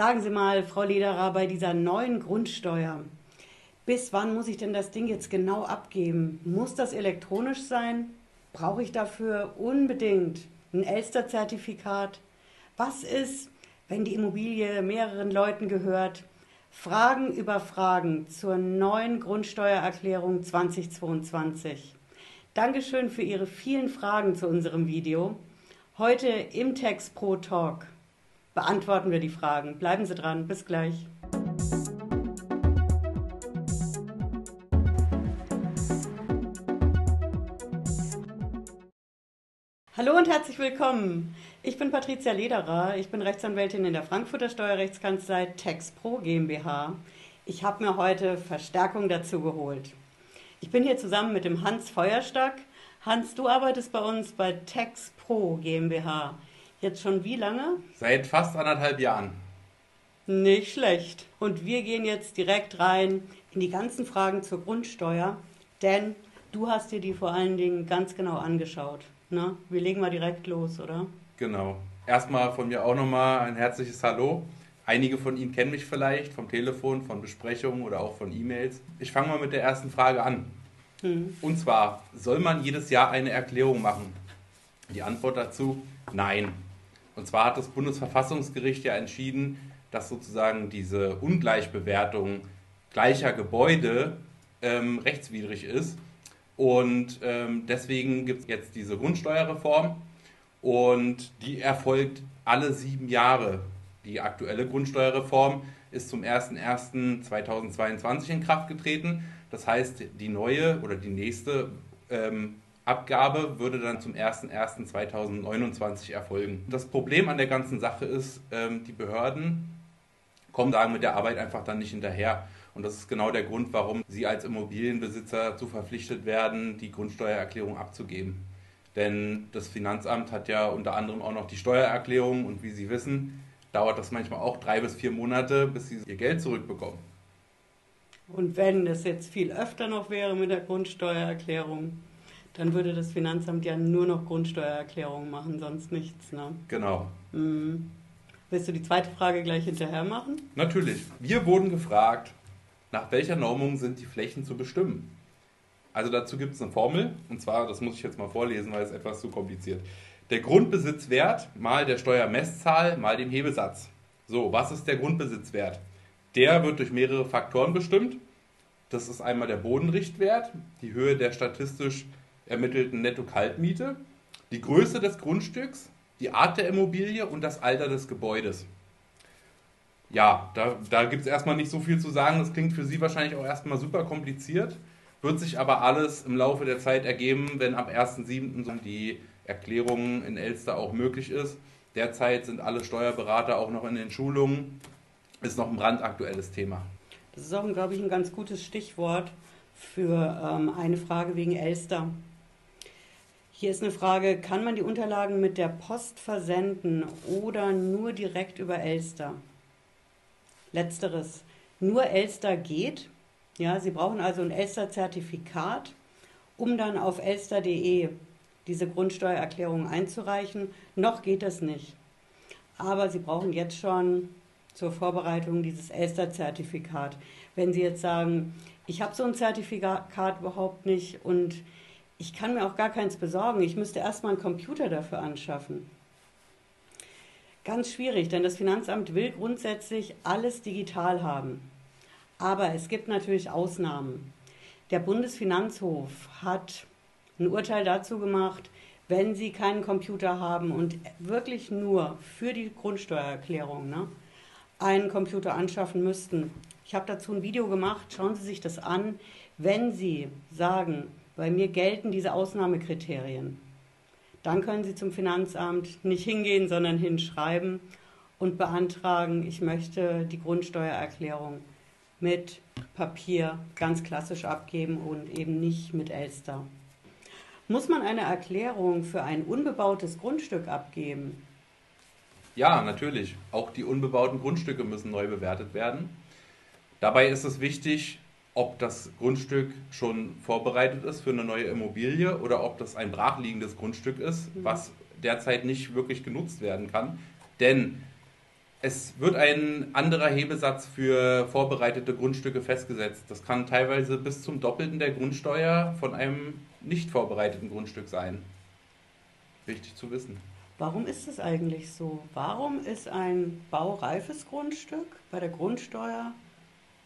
Sagen Sie mal, Frau Lederer, bei dieser neuen Grundsteuer, bis wann muss ich denn das Ding jetzt genau abgeben? Muss das elektronisch sein? Brauche ich dafür unbedingt ein Elster-Zertifikat? Was ist, wenn die Immobilie mehreren Leuten gehört? Fragen über Fragen zur neuen Grundsteuererklärung 2022. Dankeschön für Ihre vielen Fragen zu unserem Video. Heute im Text Pro Talk beantworten wir die Fragen. Bleiben Sie dran. Bis gleich. Hallo und herzlich willkommen. Ich bin Patricia Lederer. Ich bin Rechtsanwältin in der Frankfurter Steuerrechtskanzlei TexPro GmbH. Ich habe mir heute Verstärkung dazu geholt. Ich bin hier zusammen mit dem Hans Feuerstack. Hans, du arbeitest bei uns bei TexPro GmbH. Jetzt schon wie lange? Seit fast anderthalb Jahren. Nicht schlecht. Und wir gehen jetzt direkt rein in die ganzen Fragen zur Grundsteuer, denn du hast dir die vor allen Dingen ganz genau angeschaut. Na, wir legen mal direkt los, oder? Genau. Erstmal von mir auch nochmal ein herzliches Hallo. Einige von Ihnen kennen mich vielleicht vom Telefon, von Besprechungen oder auch von E-Mails. Ich fange mal mit der ersten Frage an. Hm. Und zwar, soll man jedes Jahr eine Erklärung machen? Die Antwort dazu, nein. Und zwar hat das Bundesverfassungsgericht ja entschieden, dass sozusagen diese Ungleichbewertung gleicher Gebäude ähm, rechtswidrig ist und ähm, deswegen gibt es jetzt diese Grundsteuerreform und die erfolgt alle sieben Jahre. Die aktuelle Grundsteuerreform ist zum 01.01.2022 in Kraft getreten. Das heißt, die neue oder die nächste ähm, Abgabe würde dann zum 01.01.2029 erfolgen. Das Problem an der ganzen Sache ist, ähm, die Behörden kommen sagen mit der Arbeit einfach dann nicht hinterher. Und das ist genau der Grund, warum Sie als Immobilienbesitzer dazu verpflichtet werden, die Grundsteuererklärung abzugeben. Denn das Finanzamt hat ja unter anderem auch noch die Steuererklärung und wie Sie wissen, dauert das manchmal auch drei bis vier Monate, bis Sie Ihr Geld zurückbekommen. Und wenn das jetzt viel öfter noch wäre mit der Grundsteuererklärung, dann würde das Finanzamt ja nur noch Grundsteuererklärungen machen, sonst nichts. Ne? Genau. Mhm. Willst du die zweite Frage gleich hinterher machen? Natürlich. Wir wurden gefragt, nach welcher Normung sind die Flächen zu bestimmen? Also dazu gibt es eine Formel, und zwar, das muss ich jetzt mal vorlesen, weil es etwas zu kompliziert. Der Grundbesitzwert mal der Steuermesszahl mal dem Hebesatz. So, was ist der Grundbesitzwert? Der wird durch mehrere Faktoren bestimmt. Das ist einmal der Bodenrichtwert, die Höhe der statistisch ermittelten Netto-Kaltmiete, die Größe des Grundstücks, die Art der Immobilie und das Alter des Gebäudes ja, da, da gibt es erstmal nicht so viel zu sagen. Das klingt für Sie wahrscheinlich auch erstmal super kompliziert. Wird sich aber alles im Laufe der Zeit ergeben, wenn ab 1.7. die Erklärung in Elster auch möglich ist. Derzeit sind alle Steuerberater auch noch in den Schulungen. Ist noch ein brandaktuelles Thema. Das ist auch, glaube ich, ein ganz gutes Stichwort für ähm, eine Frage wegen Elster. Hier ist eine Frage, kann man die Unterlagen mit der Post versenden oder nur direkt über Elster? Letzteres. Nur Elster geht. Ja, Sie brauchen also ein Elster-Zertifikat, um dann auf elster.de diese Grundsteuererklärung einzureichen. Noch geht das nicht. Aber Sie brauchen jetzt schon zur Vorbereitung dieses Elster-Zertifikat. Wenn Sie jetzt sagen, ich habe so ein Zertifikat überhaupt nicht und ich kann mir auch gar keins besorgen, ich müsste erstmal einen Computer dafür anschaffen Ganz schwierig, denn das Finanzamt will grundsätzlich alles digital haben. Aber es gibt natürlich Ausnahmen. Der Bundesfinanzhof hat ein Urteil dazu gemacht, wenn Sie keinen Computer haben und wirklich nur für die Grundsteuererklärung ne, einen Computer anschaffen müssten. Ich habe dazu ein Video gemacht, schauen Sie sich das an. Wenn Sie sagen, bei mir gelten diese Ausnahmekriterien, dann können Sie zum Finanzamt nicht hingehen, sondern hinschreiben und beantragen, ich möchte die Grundsteuererklärung mit Papier ganz klassisch abgeben und eben nicht mit Elster. Muss man eine Erklärung für ein unbebautes Grundstück abgeben? Ja, natürlich. Auch die unbebauten Grundstücke müssen neu bewertet werden. Dabei ist es wichtig, ob das Grundstück schon vorbereitet ist für eine neue Immobilie oder ob das ein brachliegendes Grundstück ist, mhm. was derzeit nicht wirklich genutzt werden kann. Denn Es wird ein anderer Hebesatz für vorbereitete Grundstücke festgesetzt. Das kann teilweise bis zum Doppelten der Grundsteuer von einem nicht vorbereiteten Grundstück sein. Wichtig zu wissen. Warum ist es eigentlich so? Warum ist ein baureifes Grundstück bei der Grundsteuer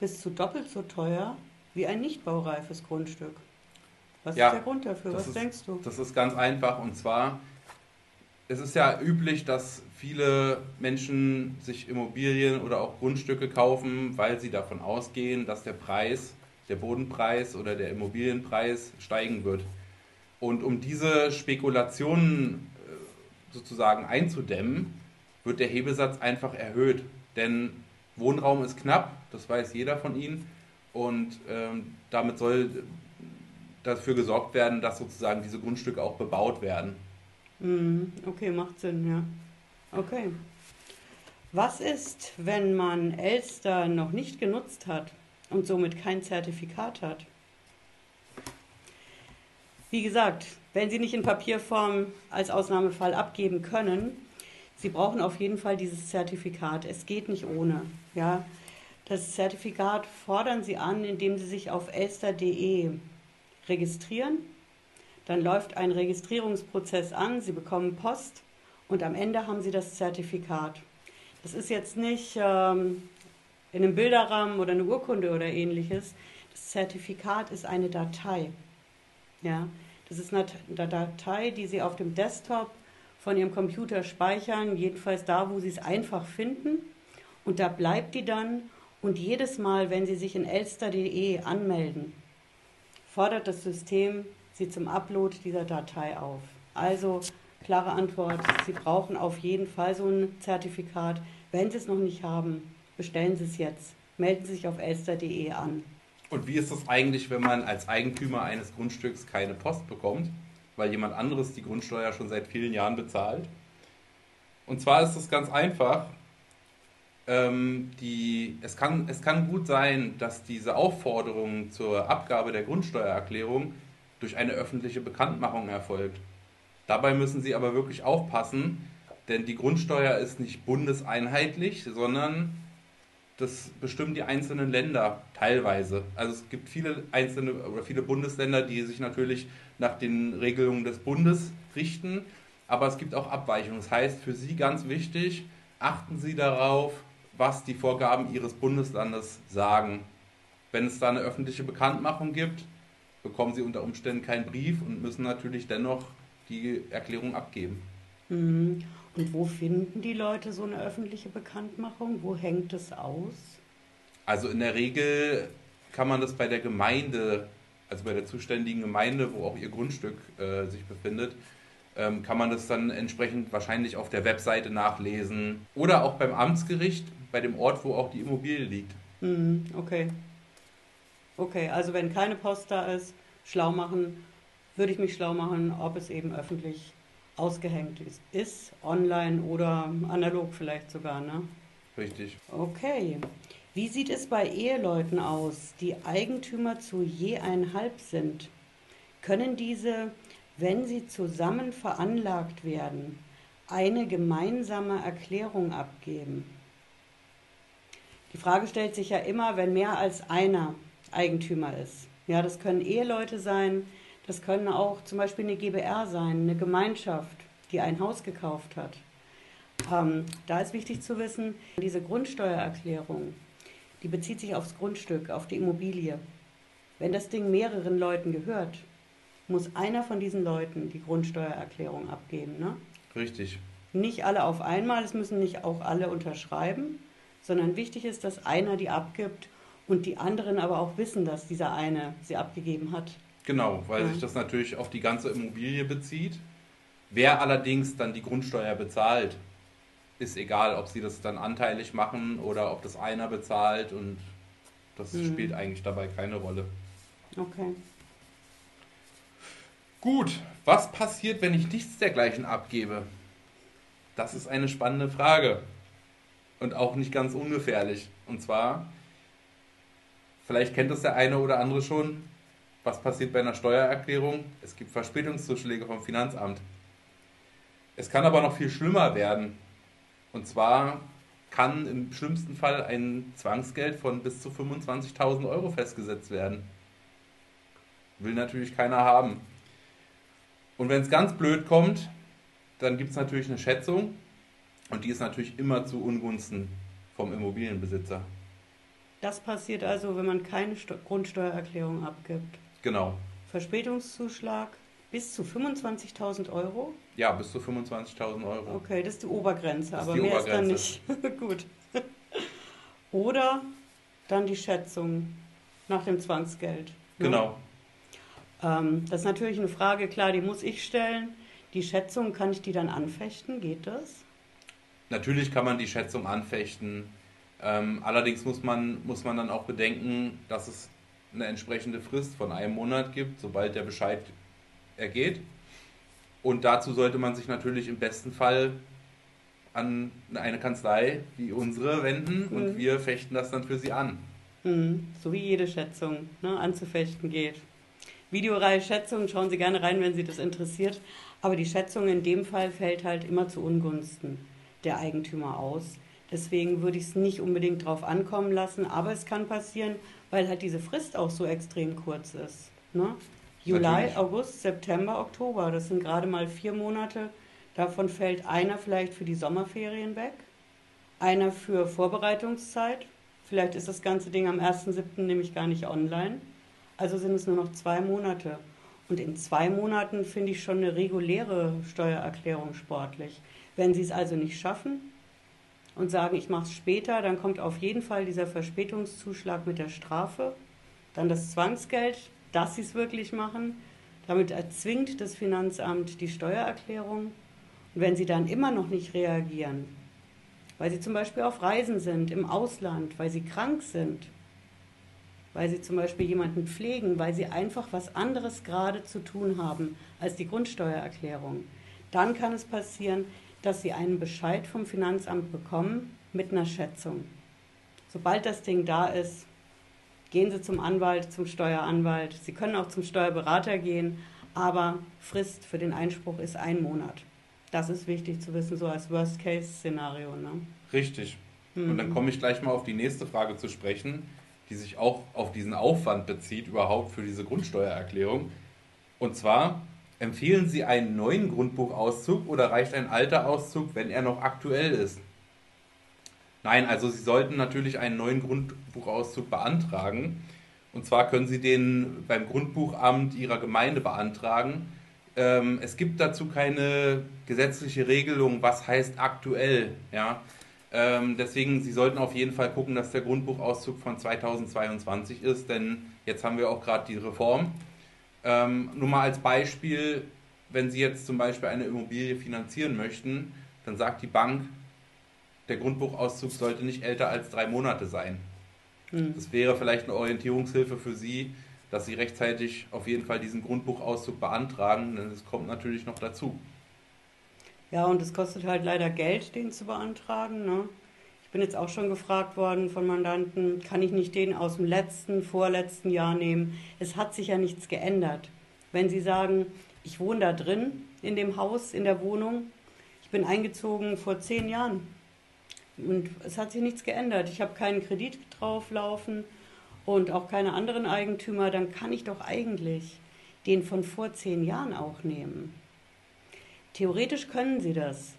bis zu doppelt so teuer wie ein nicht baureifes Grundstück? Was ja, ist der Grund dafür? Was ist, denkst du? Das ist ganz einfach und zwar es ist ja üblich, dass viele Menschen sich Immobilien oder auch Grundstücke kaufen, weil sie davon ausgehen, dass der Preis, der Bodenpreis oder der Immobilienpreis steigen wird. Und um diese Spekulationen äh, sozusagen einzudämmen, wird der Hebesatz einfach erhöht. Denn Wohnraum ist knapp, das weiß jeder von Ihnen. Und ähm, damit soll dafür gesorgt werden, dass sozusagen diese Grundstücke auch bebaut werden. Mhm. Okay, macht Sinn, ja. Okay. Was ist, wenn man Elster noch nicht genutzt hat und somit kein Zertifikat hat? Wie gesagt, wenn Sie nicht in Papierform als Ausnahmefall abgeben können, Sie brauchen auf jeden Fall dieses Zertifikat. Es geht nicht ohne. Ja? Das Zertifikat fordern Sie an, indem Sie sich auf elster.de registrieren dann läuft ein Registrierungsprozess an, Sie bekommen Post und am Ende haben Sie das Zertifikat. Das ist jetzt nicht ähm, in einem Bilderrahmen oder eine Urkunde oder ähnliches. Das Zertifikat ist eine Datei. Ja, das ist eine Datei, die Sie auf dem Desktop von Ihrem Computer speichern, jedenfalls da, wo Sie es einfach finden. Und da bleibt die dann. Und jedes Mal, wenn Sie sich in elster.de anmelden, fordert das System Sie zum Upload dieser Datei auf. Also klare Antwort, Sie brauchen auf jeden Fall so ein Zertifikat. Wenn Sie es noch nicht haben, bestellen Sie es jetzt. Melden Sie sich auf elster.de an. Und wie ist das eigentlich, wenn man als Eigentümer eines Grundstücks keine Post bekommt, weil jemand anderes die Grundsteuer schon seit vielen Jahren bezahlt? Und zwar ist das ganz einfach. Ähm, die, es, kann, es kann gut sein, dass diese Aufforderung zur Abgabe der Grundsteuererklärung durch eine öffentliche Bekanntmachung erfolgt. Dabei müssen Sie aber wirklich aufpassen, denn die Grundsteuer ist nicht bundeseinheitlich, sondern das bestimmen die einzelnen Länder teilweise. Also es gibt viele einzelne oder viele Bundesländer, die sich natürlich nach den Regelungen des Bundes richten, aber es gibt auch Abweichungen. Das heißt, für Sie ganz wichtig, achten Sie darauf, was die Vorgaben Ihres Bundeslandes sagen. Wenn es da eine öffentliche Bekanntmachung gibt, bekommen sie unter Umständen keinen Brief und müssen natürlich dennoch die Erklärung abgeben. Mhm. Und wo finden die Leute so eine öffentliche Bekanntmachung? Wo hängt es aus? Also in der Regel kann man das bei der Gemeinde, also bei der zuständigen Gemeinde, wo auch ihr Grundstück äh, sich befindet, ähm, kann man das dann entsprechend wahrscheinlich auf der Webseite nachlesen oder auch beim Amtsgericht, bei dem Ort, wo auch die Immobilie liegt. Mhm, okay. Okay, also wenn keine Post da ist, schlau machen, würde ich mich schlau machen, ob es eben öffentlich ausgehängt ist, ist online oder analog vielleicht sogar, ne? Richtig. Okay. Wie sieht es bei Eheleuten aus, die Eigentümer zu je einhalb sind? Können diese, wenn sie zusammen veranlagt werden, eine gemeinsame Erklärung abgeben? Die Frage stellt sich ja immer, wenn mehr als einer Eigentümer ist. Ja, das können Eheleute sein, das können auch zum Beispiel eine GBR sein, eine Gemeinschaft, die ein Haus gekauft hat. Ähm, da ist wichtig zu wissen, diese Grundsteuererklärung, die bezieht sich aufs Grundstück, auf die Immobilie. Wenn das Ding mehreren Leuten gehört, muss einer von diesen Leuten die Grundsteuererklärung abgeben. Ne? Richtig. Nicht alle auf einmal, es müssen nicht auch alle unterschreiben, sondern wichtig ist, dass einer die abgibt und die anderen aber auch wissen, dass dieser eine sie abgegeben hat. Genau, weil ja. sich das natürlich auf die ganze Immobilie bezieht. Wer allerdings dann die Grundsteuer bezahlt, ist egal, ob sie das dann anteilig machen oder ob das einer bezahlt und das mhm. spielt eigentlich dabei keine Rolle. Okay. Gut, was passiert, wenn ich nichts dergleichen abgebe? Das ist eine spannende Frage und auch nicht ganz ungefährlich. Und zwar Vielleicht kennt das der eine oder andere schon. Was passiert bei einer Steuererklärung? Es gibt Verspätungszuschläge vom Finanzamt. Es kann aber noch viel schlimmer werden. Und zwar kann im schlimmsten Fall ein Zwangsgeld von bis zu 25.000 Euro festgesetzt werden. Will natürlich keiner haben. Und wenn es ganz blöd kommt, dann gibt es natürlich eine Schätzung und die ist natürlich immer zu Ungunsten vom Immobilienbesitzer. Das passiert also, wenn man keine Grundsteuererklärung abgibt. Genau. Verspätungszuschlag bis zu 25.000 Euro? Ja, bis zu 25.000 Euro. Okay, das ist die Obergrenze, aber mehr Obergrenze. ist dann nicht. Gut. Oder dann die Schätzung nach dem Zwangsgeld. Ne? Genau. Ähm, das ist natürlich eine Frage, klar, die muss ich stellen. Die Schätzung, kann ich die dann anfechten? Geht das? Natürlich kann man die Schätzung anfechten. Ähm, allerdings muss man, muss man dann auch bedenken, dass es eine entsprechende Frist von einem Monat gibt, sobald der Bescheid ergeht. Und dazu sollte man sich natürlich im besten Fall an eine Kanzlei wie unsere wenden mhm. und wir fechten das dann für Sie an. Mhm. So wie jede Schätzung ne, anzufechten geht. Videoreihe Schätzung, schauen Sie gerne rein, wenn Sie das interessiert. Aber die Schätzung in dem Fall fällt halt immer zu Ungunsten der Eigentümer aus. Deswegen würde ich es nicht unbedingt drauf ankommen lassen, aber es kann passieren, weil halt diese Frist auch so extrem kurz ist. Ne? Juli, Natürlich. August, September, Oktober, das sind gerade mal vier Monate. Davon fällt einer vielleicht für die Sommerferien weg, einer für Vorbereitungszeit. Vielleicht ist das ganze Ding am 1.7. nämlich gar nicht online. Also sind es nur noch zwei Monate. Und in zwei Monaten finde ich schon eine reguläre Steuererklärung sportlich. Wenn Sie es also nicht schaffen und sagen, ich mache es später, dann kommt auf jeden Fall dieser Verspätungszuschlag mit der Strafe, dann das Zwangsgeld, dass Sie es wirklich machen. Damit erzwingt das Finanzamt die Steuererklärung. Und wenn Sie dann immer noch nicht reagieren, weil Sie zum Beispiel auf Reisen sind, im Ausland, weil Sie krank sind, weil Sie zum Beispiel jemanden pflegen, weil Sie einfach was anderes gerade zu tun haben als die Grundsteuererklärung, dann kann es passieren, dass Sie einen Bescheid vom Finanzamt bekommen mit einer Schätzung. Sobald das Ding da ist, gehen Sie zum Anwalt, zum Steueranwalt. Sie können auch zum Steuerberater gehen, aber Frist für den Einspruch ist ein Monat. Das ist wichtig zu wissen, so als Worst-Case-Szenario. Ne? Richtig. Mhm. Und dann komme ich gleich mal auf die nächste Frage zu sprechen, die sich auch auf diesen Aufwand bezieht, überhaupt für diese Grundsteuererklärung. Und zwar, Empfehlen Sie einen neuen Grundbuchauszug oder reicht ein alter Auszug, wenn er noch aktuell ist? Nein, also Sie sollten natürlich einen neuen Grundbuchauszug beantragen. Und zwar können Sie den beim Grundbuchamt Ihrer Gemeinde beantragen. Ähm, es gibt dazu keine gesetzliche Regelung, was heißt aktuell. Ja? Ähm, deswegen, Sie sollten auf jeden Fall gucken, dass der Grundbuchauszug von 2022 ist, denn jetzt haben wir auch gerade die Reform. Ähm, nur mal als Beispiel, wenn Sie jetzt zum Beispiel eine Immobilie finanzieren möchten, dann sagt die Bank, der Grundbuchauszug sollte nicht älter als drei Monate sein. Mhm. Das wäre vielleicht eine Orientierungshilfe für Sie, dass Sie rechtzeitig auf jeden Fall diesen Grundbuchauszug beantragen, denn es kommt natürlich noch dazu. Ja, und es kostet halt leider Geld, den zu beantragen. Ne? Bin jetzt auch schon gefragt worden von Mandanten, kann ich nicht den aus dem letzten, vorletzten Jahr nehmen? Es hat sich ja nichts geändert. Wenn Sie sagen, ich wohne da drin, in dem Haus, in der Wohnung, ich bin eingezogen vor zehn Jahren und es hat sich nichts geändert. Ich habe keinen Kredit drauflaufen und auch keine anderen Eigentümer, dann kann ich doch eigentlich den von vor zehn Jahren auch nehmen. Theoretisch können Sie das.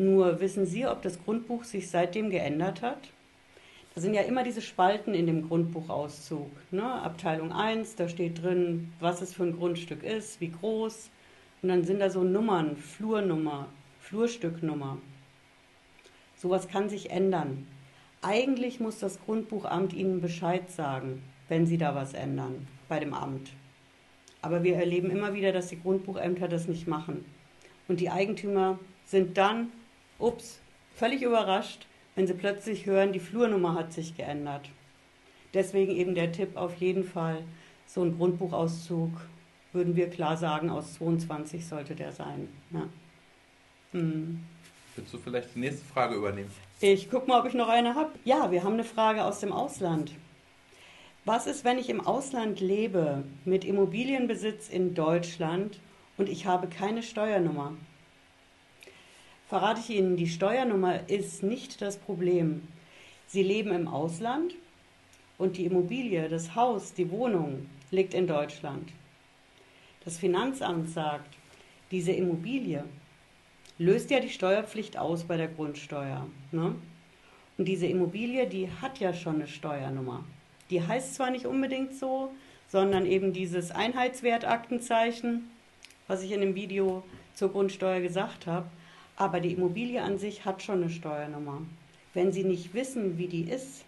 Nur wissen Sie, ob das Grundbuch sich seitdem geändert hat? Da sind ja immer diese Spalten in dem Grundbuchauszug. Ne? Abteilung 1, da steht drin, was es für ein Grundstück ist, wie groß. Und dann sind da so Nummern, Flurnummer, Flurstücknummer. Sowas kann sich ändern. Eigentlich muss das Grundbuchamt Ihnen Bescheid sagen, wenn Sie da was ändern bei dem Amt. Aber wir erleben immer wieder, dass die Grundbuchämter das nicht machen. Und die Eigentümer sind dann ups, völlig überrascht, wenn sie plötzlich hören, die Flurnummer hat sich geändert. Deswegen eben der Tipp auf jeden Fall, so ein Grundbuchauszug, würden wir klar sagen, aus 22 sollte der sein. Ja. Hm. Willst du vielleicht die nächste Frage übernehmen? Ich gucke mal, ob ich noch eine habe. Ja, wir haben eine Frage aus dem Ausland. Was ist, wenn ich im Ausland lebe mit Immobilienbesitz in Deutschland und ich habe keine Steuernummer? Verrate ich Ihnen, die Steuernummer ist nicht das Problem. Sie leben im Ausland und die Immobilie, das Haus, die Wohnung liegt in Deutschland. Das Finanzamt sagt, diese Immobilie löst ja die Steuerpflicht aus bei der Grundsteuer. Ne? Und diese Immobilie, die hat ja schon eine Steuernummer. Die heißt zwar nicht unbedingt so, sondern eben dieses Einheitswertaktenzeichen, was ich in dem Video zur Grundsteuer gesagt habe. Aber die Immobilie an sich hat schon eine Steuernummer. Wenn Sie nicht wissen, wie die ist,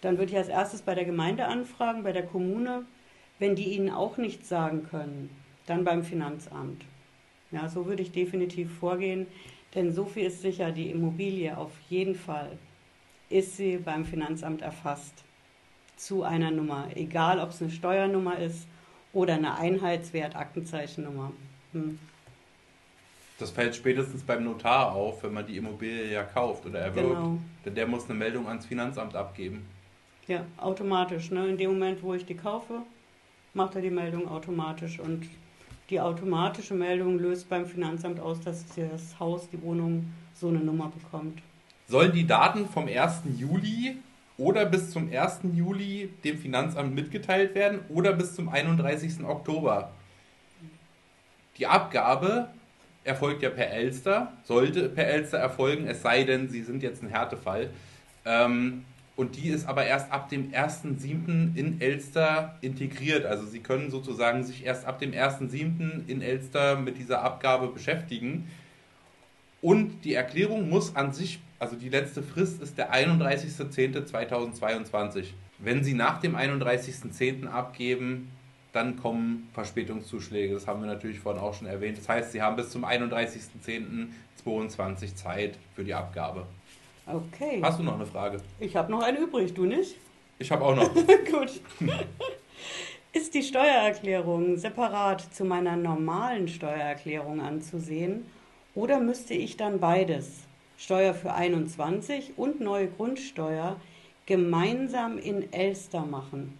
dann würde ich als erstes bei der Gemeinde anfragen, bei der Kommune. Wenn die Ihnen auch nichts sagen können, dann beim Finanzamt. Ja, so würde ich definitiv vorgehen, denn so viel ist sicher, die Immobilie auf jeden Fall ist sie beim Finanzamt erfasst zu einer Nummer, egal ob es eine Steuernummer ist oder eine Einheitswertaktenzeichennummer. Hm. Das fällt spätestens beim Notar auf, wenn man die Immobilie ja kauft oder erwirbt. Genau. Denn der muss eine Meldung ans Finanzamt abgeben. Ja, automatisch. Ne? In dem Moment, wo ich die kaufe, macht er die Meldung automatisch. Und die automatische Meldung löst beim Finanzamt aus, dass das Haus, die Wohnung so eine Nummer bekommt. Sollen die Daten vom 1. Juli oder bis zum 1. Juli dem Finanzamt mitgeteilt werden oder bis zum 31. Oktober? Die Abgabe erfolgt ja per Elster, sollte per Elster erfolgen, es sei denn, Sie sind jetzt ein Härtefall. Ähm, und die ist aber erst ab dem 1.7. in Elster integriert. Also Sie können sozusagen sich erst ab dem 1.7. in Elster mit dieser Abgabe beschäftigen. Und die Erklärung muss an sich, also die letzte Frist ist der 31.10.2022. Wenn Sie nach dem 31.10. abgeben, dann kommen Verspätungszuschläge. Das haben wir natürlich vorhin auch schon erwähnt. Das heißt, Sie haben bis zum 31.10.22 Zeit für die Abgabe. Okay. Hast du noch eine Frage? Ich habe noch eine übrig, du nicht? Ich habe auch noch. Gut. Ist die Steuererklärung separat zu meiner normalen Steuererklärung anzusehen oder müsste ich dann beides, Steuer für 21 und neue Grundsteuer, gemeinsam in Elster machen?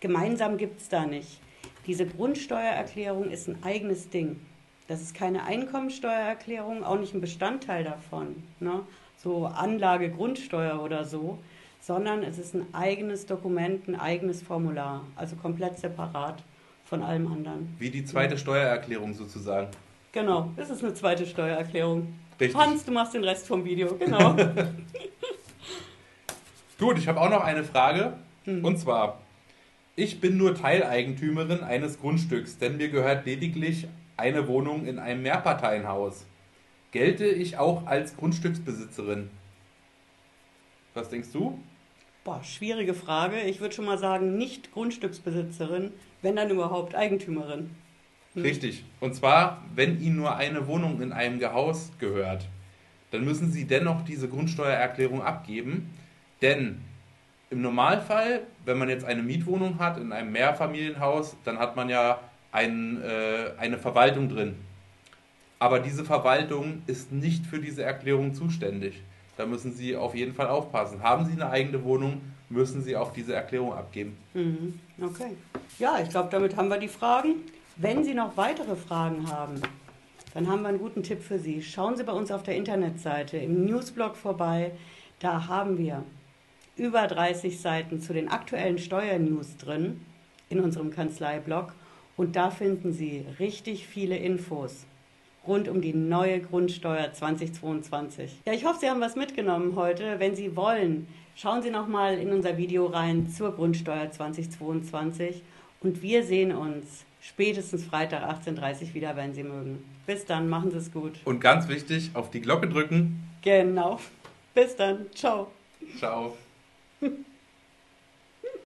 Gemeinsam gibt es da nicht. Diese Grundsteuererklärung ist ein eigenes Ding. Das ist keine Einkommensteuererklärung, auch nicht ein Bestandteil davon. Ne? so Anlage Grundsteuer oder so, sondern es ist ein eigenes Dokument, ein eigenes Formular, also komplett separat von allem anderen. Wie die zweite Steuererklärung sozusagen. Genau, es ist eine zweite Steuererklärung. Richtig. Hans, du machst den Rest vom Video, genau. Gut, ich habe auch noch eine Frage. Hm. Und zwar, ich bin nur Teileigentümerin eines Grundstücks, denn mir gehört lediglich eine Wohnung in einem Mehrparteienhaus gelte ich auch als Grundstücksbesitzerin? Was denkst du? Boah, schwierige Frage. Ich würde schon mal sagen, nicht Grundstücksbesitzerin, wenn dann überhaupt Eigentümerin. Hm. Richtig. Und zwar, wenn Ihnen nur eine Wohnung in einem Haus gehört, dann müssen Sie dennoch diese Grundsteuererklärung abgeben. Denn im Normalfall, wenn man jetzt eine Mietwohnung hat in einem Mehrfamilienhaus, dann hat man ja ein, äh, eine Verwaltung drin. Aber diese Verwaltung ist nicht für diese Erklärung zuständig. Da müssen Sie auf jeden Fall aufpassen. Haben Sie eine eigene Wohnung, müssen Sie auch diese Erklärung abgeben. Mhm. Okay. Ja, ich glaube, damit haben wir die Fragen. Wenn Sie noch weitere Fragen haben, dann haben wir einen guten Tipp für Sie. Schauen Sie bei uns auf der Internetseite im Newsblog vorbei. Da haben wir über 30 Seiten zu den aktuellen Steuernews drin in unserem Kanzleiblog. Und da finden Sie richtig viele Infos rund um die neue Grundsteuer 2022. Ja, ich hoffe, Sie haben was mitgenommen heute. Wenn Sie wollen, schauen Sie noch mal in unser Video rein zur Grundsteuer 2022 und wir sehen uns spätestens Freitag 18.30 Uhr wieder, wenn Sie mögen. Bis dann, machen Sie es gut. Und ganz wichtig, auf die Glocke drücken. Genau. Bis dann. Ciao. Ciao. Yeah.